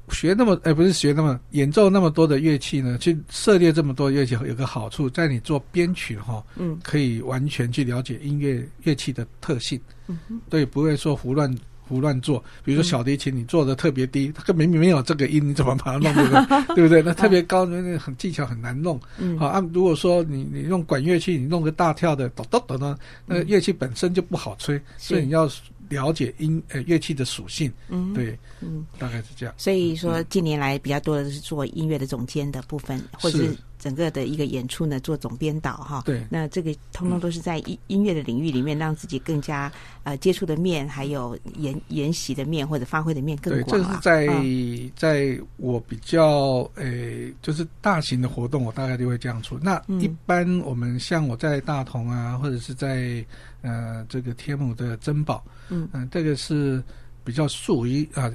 学那么，呃不是学那么演奏那么多的乐器呢，去涉猎这么多乐器，有个好处，在你做编曲哈，嗯，可以完全去了解音乐乐器的特性，嗯，对，不会说胡乱。胡乱做，比如说小提琴，你做的特别低，它根本没有这个音，你怎么把它弄对不对？对不对？那特别高，那那很技巧很难弄。嗯，好，按如果说你你用管乐器，你弄个大跳的，咚咚咚咚，那个乐器本身就不好吹，所以你要了解音呃乐器的属性。嗯，对，嗯，大概是这样。所以说近年来比较多的是做音乐的总监的部分，或者是。整个的一个演出呢，做总编导哈，对，那这个通通都是在音音乐的领域里面，让自己更加呃接触的面，还有研研习的面或者发挥的面更广。对，这是在、嗯、在我比较诶，就是大型的活动，我大概就会这样出。那一般我们像我在大同啊，或者是在呃这个天母的珍宝，嗯嗯、呃，这个是比较属于啊。呃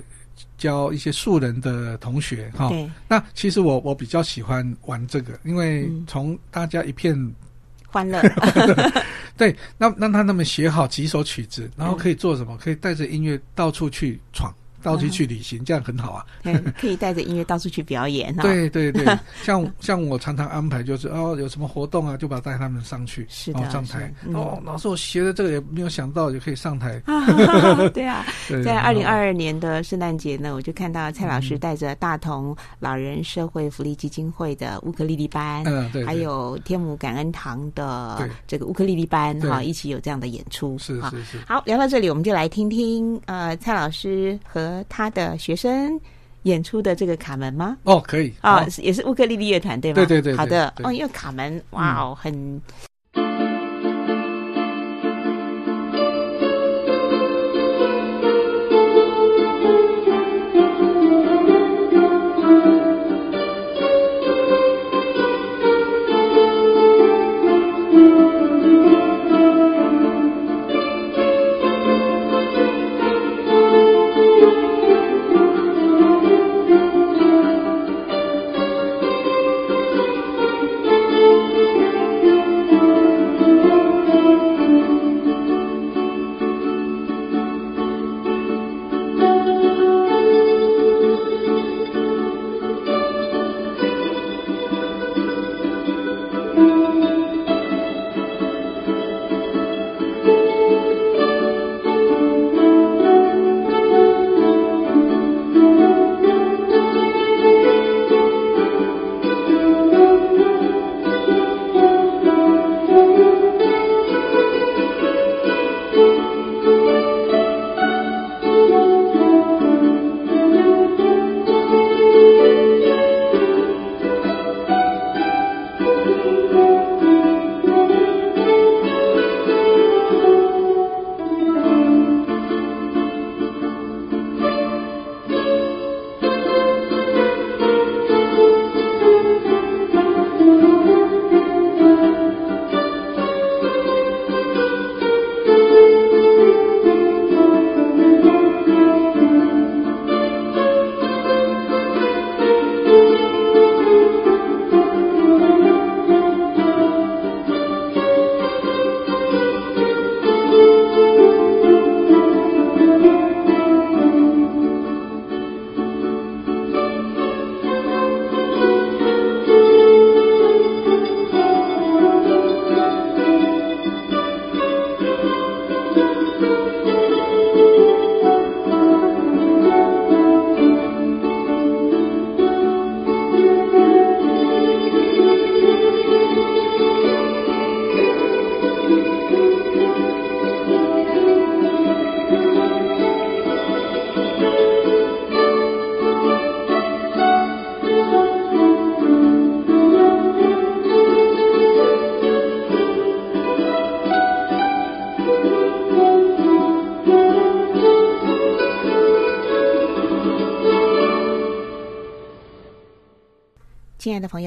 教一些素人的同学哈，那其实我我比较喜欢玩这个，因为从大家一片欢乐，对，那让他那么学好几首曲子，然后可以做什么？可以带着音乐到处去闯到处去旅行，嗯、这样很好啊。可以带着音乐到处去表演。对对对，像像我常常安排就是哦，有什么活动啊，就把带他们上去，是的，哦、上台。嗯、哦，老师，我学的这个也没有想到也可以上台。对啊，在二零二二年的圣诞节呢，我就看到蔡老师带着大同老人社会福利基金会的乌克丽丽班，嗯，对，还有天母感恩堂的这个乌克丽丽班哈，一起有这样的演出。是是是。好，聊到这里，我们就来听听呃蔡老师和他的学生演出的这个卡门吗？哦，可以啊，也是乌克丽丽乐团对吗？对对对。好的哦，因为卡门哇哦，很。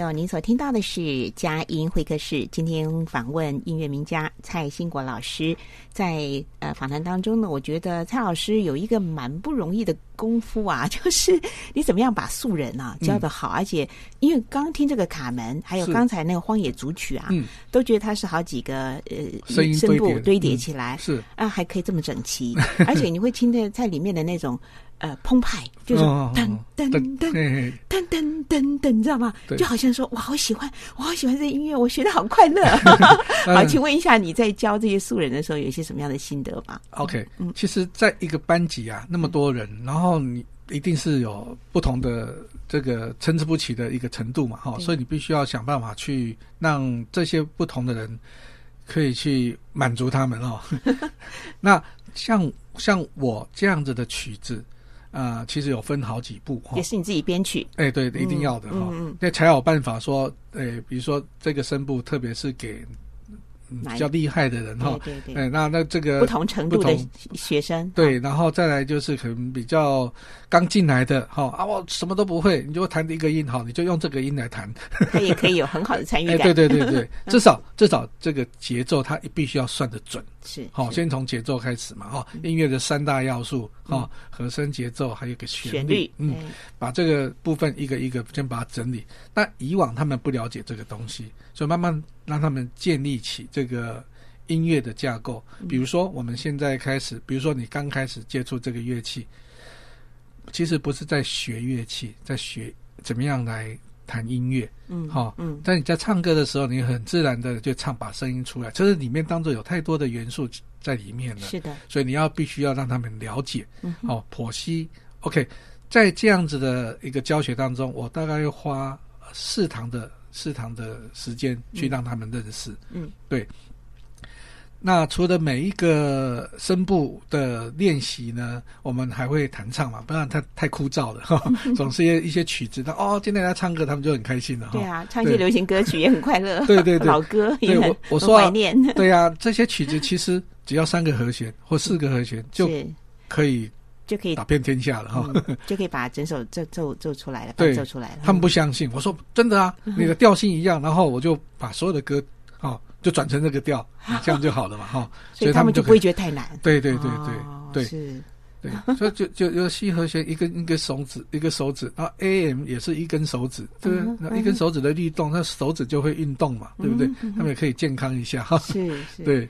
友，您所听到的是佳音会客室。今天访问音乐名家蔡兴国老师。在呃访谈当中呢，我觉得蔡老师有一个蛮不容易的功夫啊，就是你怎么样把素人啊教的好，嗯、而且因为刚听这个卡门，还有刚才那个荒野组曲啊，嗯、都觉得它是好几个呃声音声部堆叠起来，嗯、是啊，还可以这么整齐，而且你会听得在里面的那种。呃澎湃，就是噔噔噔噔噔噔噔，你知道吗？就好像说，我好喜欢，我好喜欢这音乐，我学的好快乐。好，请问一下，你在教这些素人的时候，有一些什么样的心得吗？OK，嗯，其实在一个班级啊，那么多人，然后你一定是有不同的这个参差不齐的一个程度嘛，哈，所以你必须要想办法去让这些不同的人。可以去满足他们哦。那像像我这样子的曲子，啊、呃，其实有分好几步，也是你自己编曲。哎，对，一定要的哈，那、嗯嗯、才有办法说，哎，比如说这个声部，特别是给。比较厉害的人哈，对对，哎，那那这个不同程度的学生，对，然后再来就是可能比较刚进来的哈。啊，我什么都不会，你就弹一个音哈，你就用这个音来弹，他也可以有很好的参与感。对对对对，至少至少这个节奏他必须要算得准，是好，先从节奏开始嘛哈，音乐的三大要素哈，和声、节奏还有个旋律，嗯，把这个部分一个一个先把它整理。那以往他们不了解这个东西，所以慢慢。让他们建立起这个音乐的架构。比如说，我们现在开始，比如说你刚开始接触这个乐器，其实不是在学乐器，在学怎么样来弹音乐。嗯，好、哦，嗯，但你在唱歌的时候，你很自然的就唱把声音出来，就是里面当中有太多的元素在里面了。是的，所以你要必须要让他们了解。嗯，好、哦，剖析。OK，在这样子的一个教学当中，我大概要花四堂的四堂的时间去让他们认识。嗯，对。那除了每一个声部的练习呢，我们还会弹唱嘛，不然太太枯燥了哈。总是一些一些曲子，那哦，今天来唱歌，他们就很开心了哈。对啊，唱一些流行歌曲也很快乐。对 对对，老歌也很我我说、啊、怀念。对呀、啊，这些曲子其实只要三个和弦或四个和弦就可以就可以打遍天下了哈、嗯，就可以把整首奏奏奏出来了，对，奏出来了。他们不相信，我说真的啊，你的调性一样，然后我就把所有的歌哦。就转成这个调，这样就好了嘛，哈。所以他们就不会觉得太难。对对对对对，是，对。所以就就就西和弦，一根一根手指，一个手指，然后 A M 也是一根手指，对不对？一根手指的律动，那手指就会运动嘛，对不对？他们也可以健康一下，哈。是是。对。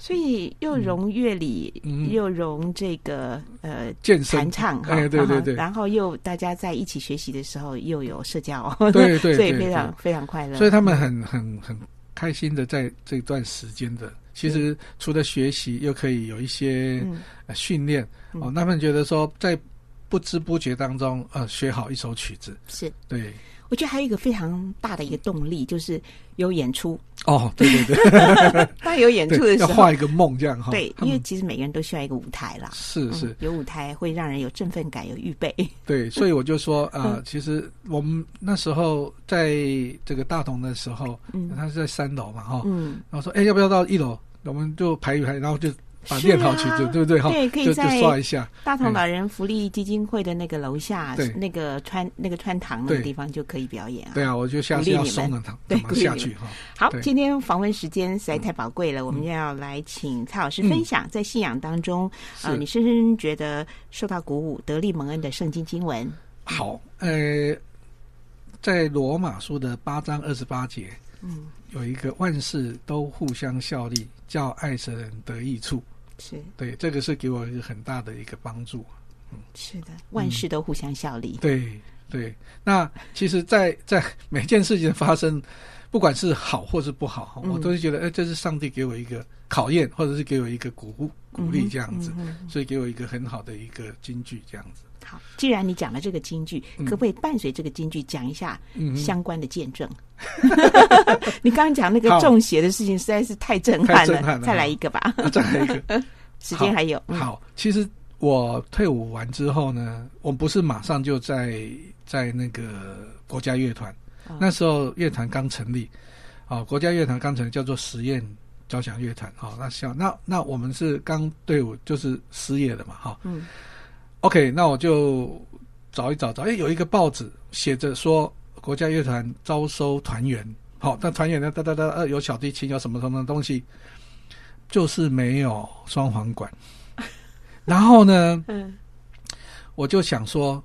所以又融乐理，又融这个呃健身弹唱，哎，对对对。然后又大家在一起学习的时候，又有社交，对对，所以非常非常快乐。所以他们很很很。开心的在这段时间的，其实除了学习，又可以有一些训练、嗯、哦。他们觉得说，在不知不觉当中，呃，学好一首曲子，是。对。我觉得还有一个非常大的一个动力，就是有演出哦，对对对，当 有演出的时候，要画一个梦这样哈。对，因为其实每个人都需要一个舞台啦，是是、嗯，有舞台会让人有振奋感，有预备。对，所以我就说啊、呃，其实我们那时候在这个大同的时候，嗯，他是在三楼嘛哈，嗯，然后说，哎，要不要到一楼？我们就排一排，然后就。把练好曲子，对不对？哈，对，可以在刷一下。大同老人福利基金会的那个楼下，那个穿那个穿堂的地方就可以表演啊。对啊，我就下次要送了他，对，下去哈。好，今天访问时间实在太宝贵了，我们要来请蔡老师分享在信仰当中啊，你深深觉得受到鼓舞、得力蒙恩的圣经经文。好，呃，在罗马书的八章二十八节，嗯，有一个万事都互相效力，叫爱神人得益处。是对，这个是给我一个很大的一个帮助。嗯，是的，万事都互相效力。嗯、对对，那其实在，在在 每件事情发生，不管是好或是不好，嗯、我都是觉得，哎，这是上帝给我一个考验，或者是给我一个鼓舞、鼓励这样子，嗯嗯、所以给我一个很好的一个金句这样子。好，既然你讲了这个京剧，可不可以伴随这个京剧讲一下相关的见证？嗯、你刚刚讲那个中邪的事情实在是太震撼了，撼了再来一个吧。再来一个，时间还有。好，其实我退伍完之后呢，我不是马上就在在那个国家乐团，哦、那时候乐团刚成立，啊、哦，国家乐团刚成立，叫做实验交响乐团。好、哦，那像那那我们是刚队伍就是失业的嘛，哈、哦，嗯。OK，那我就找一找找，哎，有一个报纸写着说国家乐团招收团员，好，那团员呢，哒哒哒，呃，有小提琴，有什么什么东西，就是没有双簧管。然后呢，嗯，我就想说，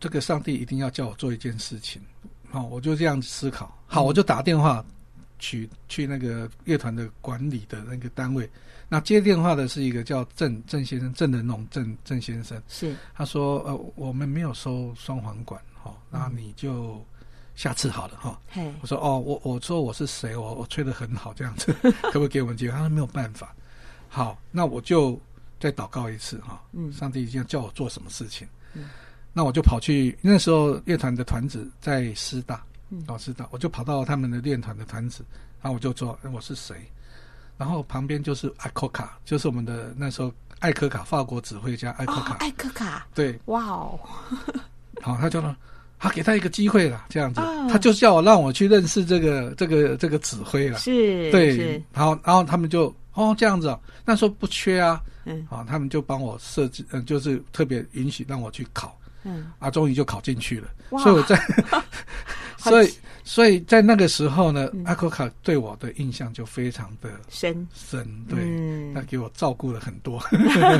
这个上帝一定要叫我做一件事情，好，我就这样思考，好，我就打电话去去那个乐团的管理的那个单位。那接电话的是一个叫郑郑先生，郑仁龙郑郑先生。是，他说：“呃，我们没有收双簧管，哈、哦，那你就下次好了，哈、哦。嘿”我说：“哦，我我说我是谁？我我吹的很好，这样子，可不可以给我们机会？”他说：“没有办法。”好，那我就再祷告一次，哈、哦。嗯。上帝已经叫我做什么事情？嗯。那我就跑去那时候乐团的团子在师大，嗯，哦，知道，我就跑到他们的练团的团子，然后我就说：“我是谁？”然后旁边就是艾科卡，就是我们的那时候艾科卡，法国指挥家艾科卡。艾科卡，对，哇哦，好，他就说，他给他一个机会了，这样子，他就叫我让我去认识这个这个这个指挥了，是，对，然后然后他们就哦这样子，那时候不缺啊，嗯，好，他们就帮我设置，嗯，就是特别允许让我去考，嗯，啊，终于就考进去了，所以我在，所以。所以在那个时候呢，嗯、阿科卡对我的印象就非常的深。深，对，他、嗯、给我照顾了很多，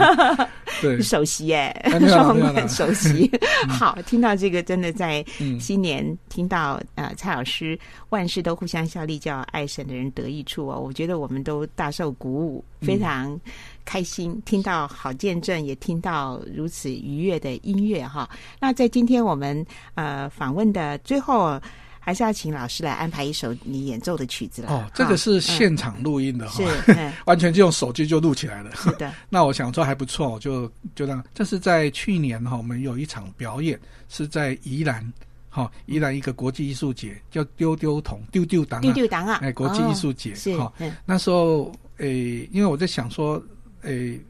对，首席耶，双 很首席。好，听到这个真的在新年听到呃蔡老师万事都互相效力，叫爱神的人得益处哦，我觉得我们都大受鼓舞，非常开心，听到好见证，也听到如此愉悦的音乐哈。那在今天我们呃访问的最后，还是要请老师来安排一首你演奏的曲子了。哦，这个是现场录音的哈，是 完全就用手机就录起来了。是的，那我想说还不错，就就让这是在去年哈，我们有一场表演是在宜兰。好，宜兰一个国际艺术节叫丢丢铜丢丢档，丢丢档啊！哎，国际艺术节，好，嗯、那时候，诶，因为我在想说，诶，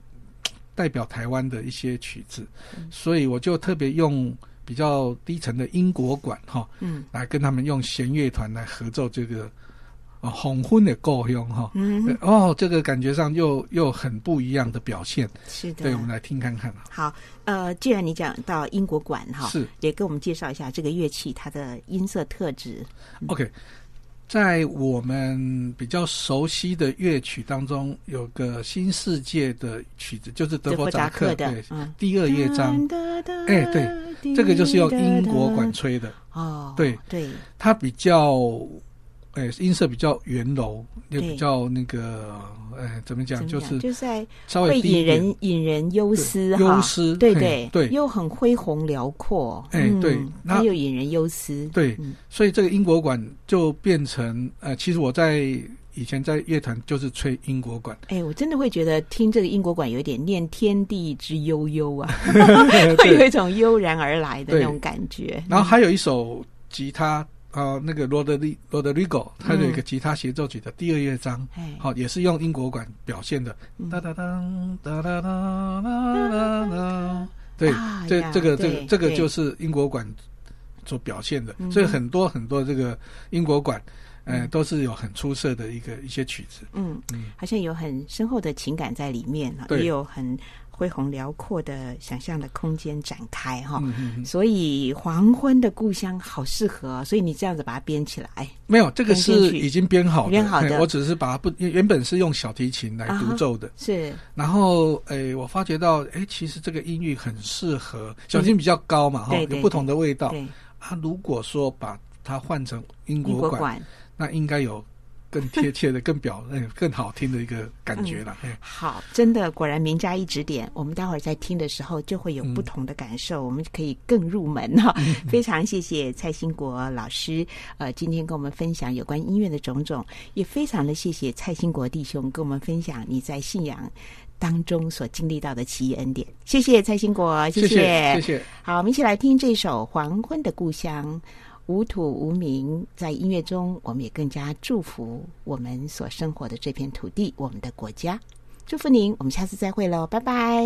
代表台湾的一些曲子，嗯、所以我就特别用比较低沉的英国管，哈，嗯，来跟他们用弦乐团来合奏这个。红昏的够用哈，嗯，哦，这个感觉上又又很不一样的表现，是的，对，我们来听看看。好，呃，既然你讲到英国管哈，是，也给我们介绍一下这个乐器它的音色特质。OK，在我们比较熟悉的乐曲当中，有个新世界的曲子，就是德国扎克的第二乐章。哎，对，这个就是用英国管吹的。哦，对对，它比较。哎，音色比较圆柔，也比较那个，哎，怎么讲？就是就是在稍微引人引人忧思哈，忧思，对对对，又很恢宏辽阔，哎，对，它又引人忧思，对，所以这个英国馆就变成，呃，其实我在以前在乐团就是吹英国馆，哎，我真的会觉得听这个英国馆有点念天地之悠悠啊，会有一种悠然而来的那种感觉。然后还有一首吉他。啊，那个罗德里罗德里戈，他有一个吉他协奏曲的第二乐章，好，也是用英国管表现的。对，这这个这个这个就是英国管所表现的，所以很多很多这个英国管，嗯，都是有很出色的一个一些曲子。嗯，好像有很深厚的情感在里面，也有很。恢宏辽阔的想象的空间展开哈，嗯、所以黄昏的故乡好适合，所以你这样子把它编起来。没有，这个是已经编好的，编好的。我只是把它不原本是用小提琴来独奏的，啊、是。然后诶，我发觉到诶，其实这个音域很适合小提琴比较高嘛，哈、嗯，有不同的味道。对，对，对，啊，如果说把它换成英国管，国管那应该有。更贴切的、更表、嗯、更好听的一个感觉了。嗯、好，真的果然名家一指点，我们待会儿在听的时候就会有不同的感受，嗯、我们可以更入门哈。嗯、非常谢谢蔡兴国老师，呃，今天跟我们分享有关音乐的种种，也非常的谢谢蔡兴国弟兄跟我们分享你在信仰当中所经历到的奇异恩典。谢谢蔡兴国，谢谢，谢谢。谢谢。好，我们一起来听这首《黄昏的故乡》。无土无名，在音乐中，我们也更加祝福我们所生活的这片土地，我们的国家。祝福您，我们下次再会喽，拜拜。